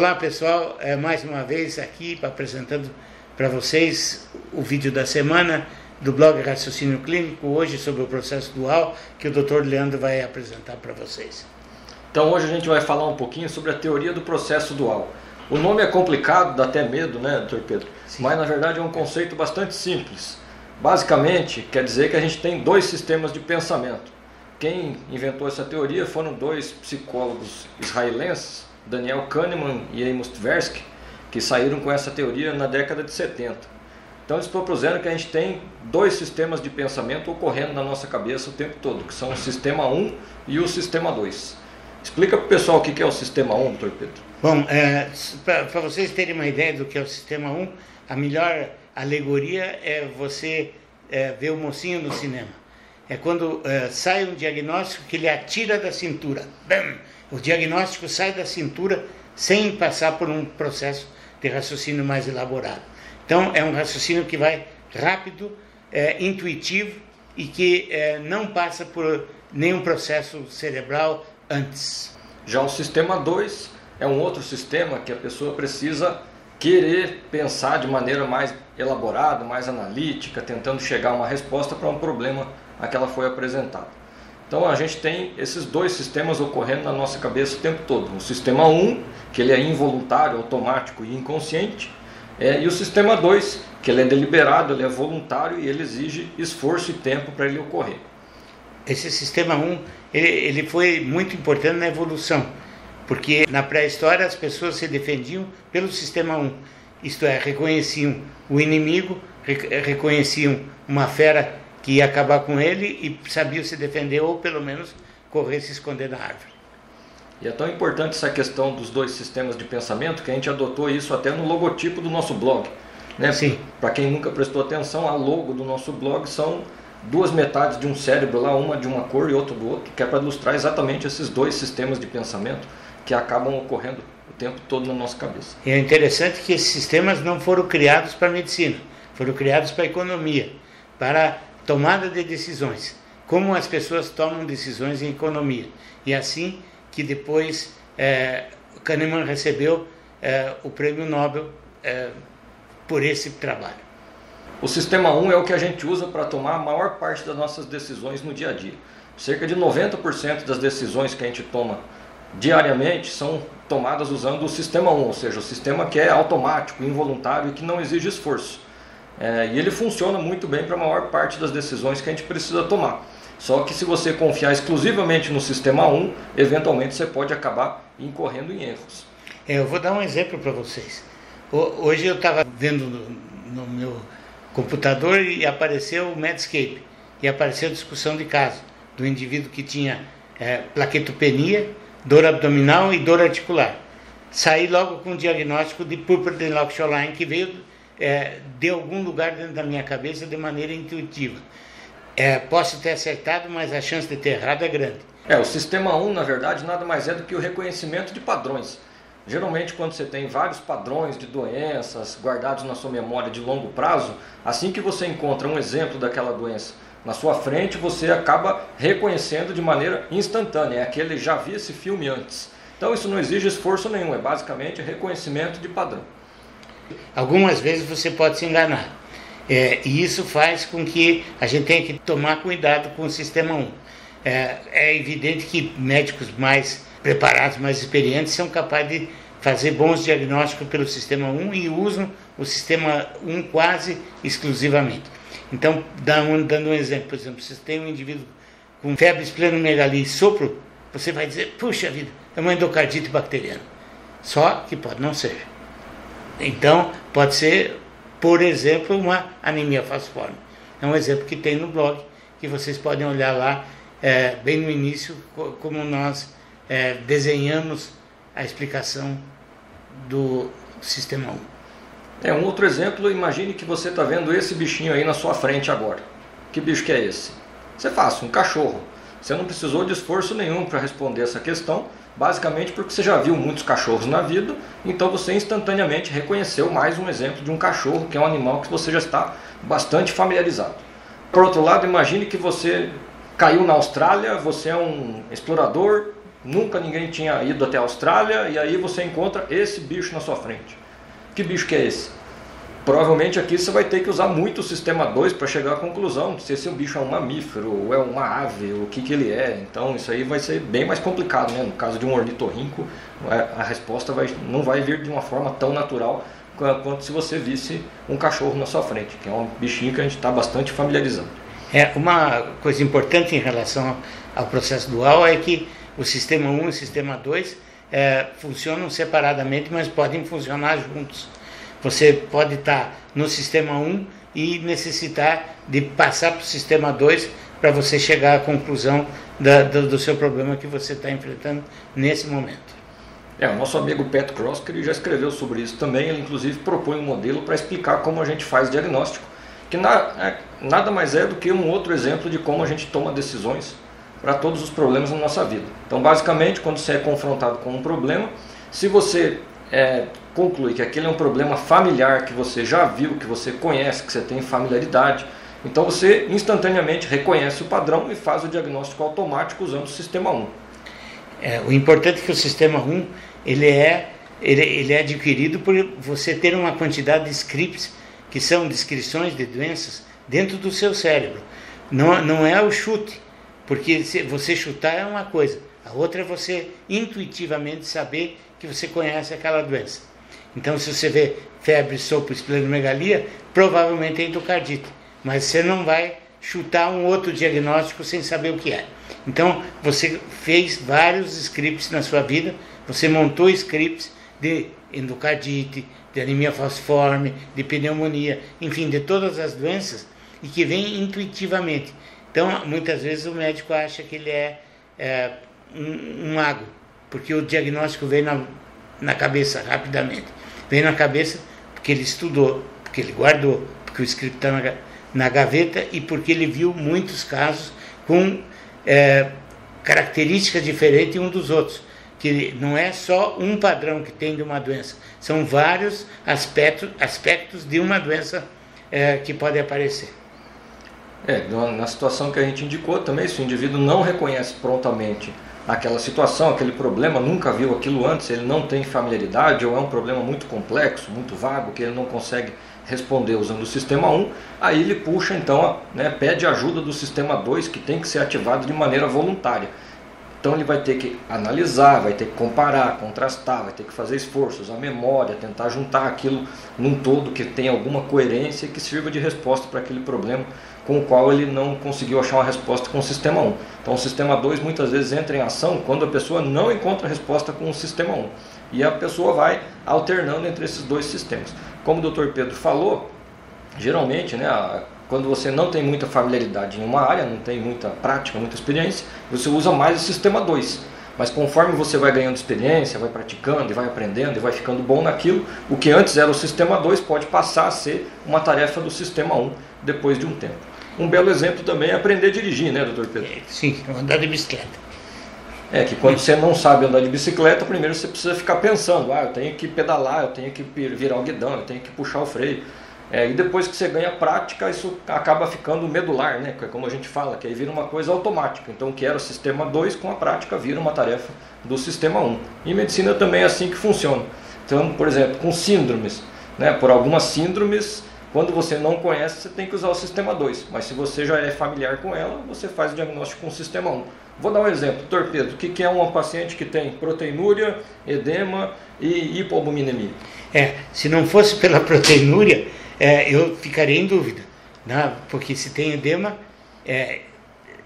Olá pessoal, é, mais uma vez aqui apresentando para vocês o vídeo da semana do blog Raciocínio Clínico, hoje sobre o processo dual, que o Dr. Leandro vai apresentar para vocês. Então hoje a gente vai falar um pouquinho sobre a teoria do processo dual. O nome é complicado, dá até medo, né, Dr. Pedro? Sim. Mas na verdade é um conceito bastante simples. Basicamente, quer dizer que a gente tem dois sistemas de pensamento. Quem inventou essa teoria foram dois psicólogos israelenses, Daniel Kahneman e Amos Tversky, que saíram com essa teoria na década de 70. Então eles propuseram que a gente tem dois sistemas de pensamento ocorrendo na nossa cabeça o tempo todo, que são o sistema 1 e o sistema 2. Explica para o pessoal o que é o sistema 1, doutor Pedro. Bom, é, para vocês terem uma ideia do que é o sistema 1, a melhor alegoria é você é, ver o mocinho no cinema. É quando é, sai um diagnóstico que ele atira da cintura. Bam! O diagnóstico sai da cintura sem passar por um processo de raciocínio mais elaborado. Então, é um raciocínio que vai rápido, é, intuitivo e que é, não passa por nenhum processo cerebral antes. Já o sistema 2 é um outro sistema que a pessoa precisa querer pensar de maneira mais elaborada, mais analítica, tentando chegar a uma resposta para um problema a que ela foi apresentada. Então a gente tem esses dois sistemas ocorrendo na nossa cabeça o tempo todo. O sistema 1, que ele é involuntário, automático e inconsciente, é, e o sistema 2, que ele é deliberado, ele é voluntário e ele exige esforço e tempo para ele ocorrer. Esse sistema 1, ele, ele foi muito importante na evolução, porque na pré-história as pessoas se defendiam pelo sistema 1, isto é, reconheciam o inimigo, reconheciam uma fera que ia acabar com ele e sabia se defender ou pelo menos correr se esconder na árvore. E é tão importante essa questão dos dois sistemas de pensamento que a gente adotou isso até no logotipo do nosso blog. Né? Sim. Para quem nunca prestou atenção, a logo do nosso blog são duas metades de um cérebro lá, uma de uma cor e outra do outro, que é para ilustrar exatamente esses dois sistemas de pensamento que acabam ocorrendo o tempo todo na nossa cabeça. E é interessante que esses sistemas não foram criados para a medicina, foram criados para a economia, para tomada de decisões, como as pessoas tomam decisões em economia. E assim que depois é, Kahneman recebeu é, o prêmio Nobel é, por esse trabalho. O sistema 1 é o que a gente usa para tomar a maior parte das nossas decisões no dia a dia. Cerca de 90% das decisões que a gente toma diariamente são tomadas usando o sistema 1, ou seja, o sistema que é automático, involuntário e que não exige esforço. É, e ele funciona muito bem para a maior parte das decisões que a gente precisa tomar. Só que se você confiar exclusivamente no sistema 1, eventualmente você pode acabar incorrendo em erros. É, eu vou dar um exemplo para vocês. Hoje eu estava vendo no, no, meu computador e apareceu o Medscape. E apareceu a discussão de caso do indivíduo que tinha é, plaquetopenia, dor abdominal e dor articular. Saí logo com o diagnóstico de púrpura de Loxoline, que veio é, de algum lugar dentro da minha cabeça de maneira intuitiva. É, posso ter acertado, mas a chance de ter errado é grande. É, o sistema 1, na verdade, nada mais é do que o reconhecimento de padrões. Geralmente, quando você tem vários padrões de doenças guardados na sua memória de longo prazo, assim que você encontra um exemplo daquela doença na sua frente, você acaba reconhecendo de maneira instantânea. É aquele já vi esse filme antes. Então, isso não exige esforço nenhum, é basicamente reconhecimento de padrão. Algumas vezes você pode se enganar. É, e isso faz com que a gente tenha que tomar cuidado com o sistema 1. É, é evidente que médicos mais preparados, mais experientes, são capazes de fazer bons diagnósticos pelo sistema 1 e usam o sistema 1 quase exclusivamente. Então, dando um exemplo, por exemplo, se você tem um indivíduo com febre esplenomegalia e sopro, você vai dizer, puxa vida, é uma endocardite bacteriana. Só que pode não ser. Então, pode ser, por exemplo, uma anemia falciforme. É um exemplo que tem no blog, que vocês podem olhar lá, é, bem no início, como nós é, desenhamos a explicação do sistema 1. É um outro exemplo, imagine que você está vendo esse bichinho aí na sua frente agora. Que bicho que é esse? Você faz, um cachorro. Você não precisou de esforço nenhum para responder essa questão, basicamente porque você já viu muitos cachorros na vida, então você instantaneamente reconheceu mais um exemplo de um cachorro, que é um animal que você já está bastante familiarizado. Por outro lado, imagine que você caiu na Austrália, você é um explorador Nunca ninguém tinha ido até a Austrália e aí você encontra esse bicho na sua frente. Que bicho que é esse? Provavelmente aqui você vai ter que usar muito o sistema 2 para chegar à conclusão se esse bicho é um mamífero ou é uma ave, o que, que ele é. Então isso aí vai ser bem mais complicado, né? No caso de um ornitorrinco, é, a resposta vai, não vai vir de uma forma tão natural quanto se você visse um cachorro na sua frente, que é um bichinho que a gente está bastante familiarizado. É, uma coisa importante em relação ao processo dual é que o sistema 1 e o sistema 2 é, funcionam separadamente, mas podem funcionar juntos. Você pode estar no sistema 1 e necessitar de passar para o sistema 2 para você chegar à conclusão da, do, do, seu problema que você está enfrentando nesse momento. É, o nosso amigo Pat Cross, que ele já escreveu sobre isso também, ele inclusive propõe um modelo para explicar como a gente faz diagnóstico, que na, é, nada mais é do que um outro exemplo de como a gente toma decisões para todos os problemas na nossa vida. Então, basicamente, quando você é confrontado com um problema, se você é, conclui que aquele é um problema familiar que você já viu, que você conhece, que você tem familiaridade, então você instantaneamente reconhece o padrão e faz o diagnóstico automático usando o sistema 1. É, o importante é que o sistema 1 ele é, ele, ele é adquirido por você ter uma quantidade de scripts que são descrições de doenças dentro do seu cérebro. Não, não é o chute, porque você chutar é uma coisa, a outra é você intuitivamente saber que você conhece aquela doença. Então, se você vê febre, sopro, esplenomegalia, provavelmente é endocardite. Mas você não vai chutar um outro diagnóstico sem saber o que é. Então, você fez vários scripts na sua vida, você montou scripts de endocardite, de anemia falciforme, de pneumonia, enfim, de todas as doenças e que vem intuitivamente. Então, muitas vezes o médico acha que ele é, é um, um mago porque o diagnóstico veio na, na cabeça rapidamente. Veio na cabeça porque ele estudou, porque ele guardou, porque o script está na, na gaveta e porque ele viu muitos casos com é, características diferentes um dos outros. Que não é só um padrão que tem de uma doença, são vários aspectos, aspectos de uma doença é, que pode aparecer. É, na situação que a gente indicou também, se o indivíduo não reconhece prontamente aquela situação, aquele problema, nunca viu aquilo antes, ele não tem familiaridade ou é um problema muito complexo, muito vago, que ele não consegue responder usando o sistema 1, aí ele puxa então, né, pede ajuda do sistema 2 que tem que ser ativado de maneira voluntária. Então ele vai ter que analisar, vai ter que comparar, contrastar, vai ter que fazer esforços, a memória, tentar juntar aquilo num todo que tenha alguma coerência e que sirva de resposta para aquele problema com o qual ele não conseguiu achar uma resposta com o sistema 1. Então o sistema 2 muitas vezes entra em ação quando a pessoa não encontra resposta com o sistema 1. E a pessoa vai alternando entre esses dois sistemas. Como o Dr. Pedro falou, geralmente, né, quando você não tem muita familiaridade em uma área, não tem muita prática, muita experiência, você usa mais o sistema 2. Mas conforme você vai ganhando experiência, vai praticando e vai aprendendo e vai ficando bom naquilo, o que antes era o sistema 2 pode passar a ser uma tarefa do sistema 1 depois de um tempo. Um belo exemplo também é aprender a dirigir, né, doutor Pedro? É, sim, andar de bicicleta. É que quando você não sabe andar de bicicleta, primeiro você precisa ficar pensando, ah, eu tenho que pedalar, eu tenho que virar o guidão, eu tenho que puxar o freio. É, e depois que você ganha prática, isso acaba ficando medular, né? Como a gente fala, que aí vira uma coisa automática. Então, o que era o sistema 2, com a prática, vira uma tarefa do sistema 1. Um. E medicina também é assim que funciona. Então, por exemplo, com síndromes, né? por algumas síndromes, quando você não conhece, você tem que usar o sistema 2, mas se você já é familiar com ela, você faz o diagnóstico com o sistema 1. Vou dar um exemplo, torpedo. O que é uma paciente que tem proteinúria, edema e hipoalbuminemia? É, se não fosse pela proteinúria, é, eu ficaria em dúvida, né? porque se tem edema, é,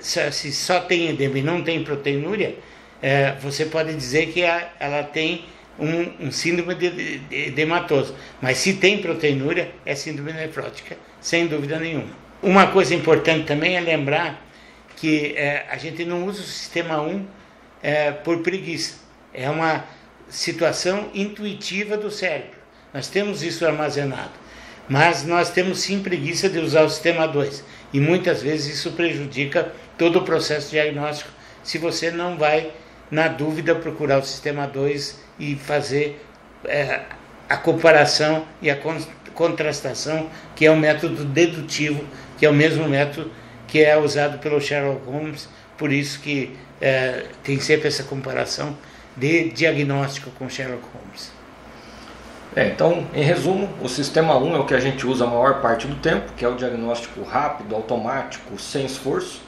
se só tem edema e não tem proteinúria, é, você pode dizer que a, ela tem um, um síndrome de, de, de edematoso. Mas se tem proteinúria, é síndrome nefrótica, sem dúvida nenhuma. Uma coisa importante também é lembrar que é, a gente não usa o sistema 1 é, por preguiça. É uma situação intuitiva do cérebro. Nós temos isso armazenado. Mas nós temos sim preguiça de usar o sistema 2. E muitas vezes isso prejudica todo o processo diagnóstico se você não vai, na dúvida, procurar o sistema 2 e fazer é, a comparação e a contrastação, que é o método dedutivo, que é o mesmo método que é usado pelo Sherlock Holmes por isso que é, tem sempre essa comparação de diagnóstico com Sherlock Holmes. É, então, em resumo, o sistema 1 é o que a gente usa a maior parte do tempo, que é o diagnóstico rápido, automático, sem esforço.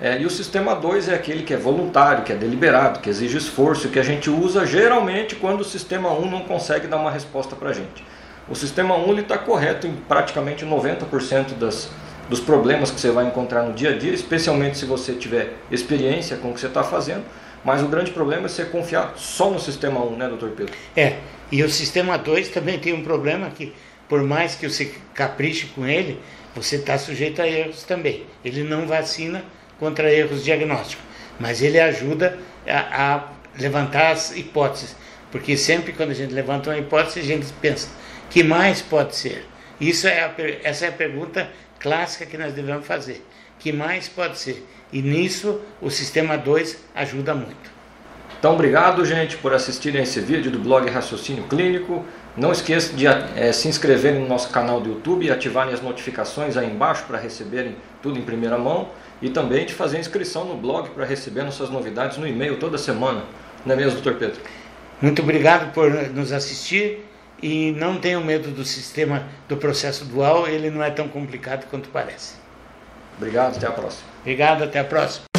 É, e o sistema 2 é aquele que é voluntário, que é deliberado, que exige esforço, que a gente usa geralmente quando o sistema 1 não consegue dar uma resposta para a gente. O sistema 1 está correto em praticamente 90% das, dos problemas que você vai encontrar no dia a dia, especialmente se você tiver experiência com o que você está fazendo. Mas o grande problema é você confiar só no sistema 1, né, doutor Pedro? É, e o sistema 2 também tem um problema que, por mais que você capriche com ele, você está sujeito a erros também. Ele não vacina contra erros diagnósticos, mas ele ajuda a, a levantar as hipóteses. Porque sempre quando a gente levanta uma hipótese, a gente pensa, que mais pode ser? Isso é a, essa é a pergunta clássica que nós devemos fazer. Que mais pode ser? E nisso o sistema 2 ajuda muito. Então, obrigado, gente, por assistirem a esse vídeo do blog Raciocínio Clínico. Não esqueça de é, se inscreverem no nosso canal do YouTube e ativarem as notificações aí embaixo para receberem tudo em primeira mão. E também de fazer inscrição no blog para receber nossas novidades no e-mail toda semana. Não é mesmo, doutor Pedro? Muito obrigado por nos assistir e não tenham medo do sistema do processo dual, ele não é tão complicado quanto parece. Obrigado, até a próxima. Obrigado, até a próxima.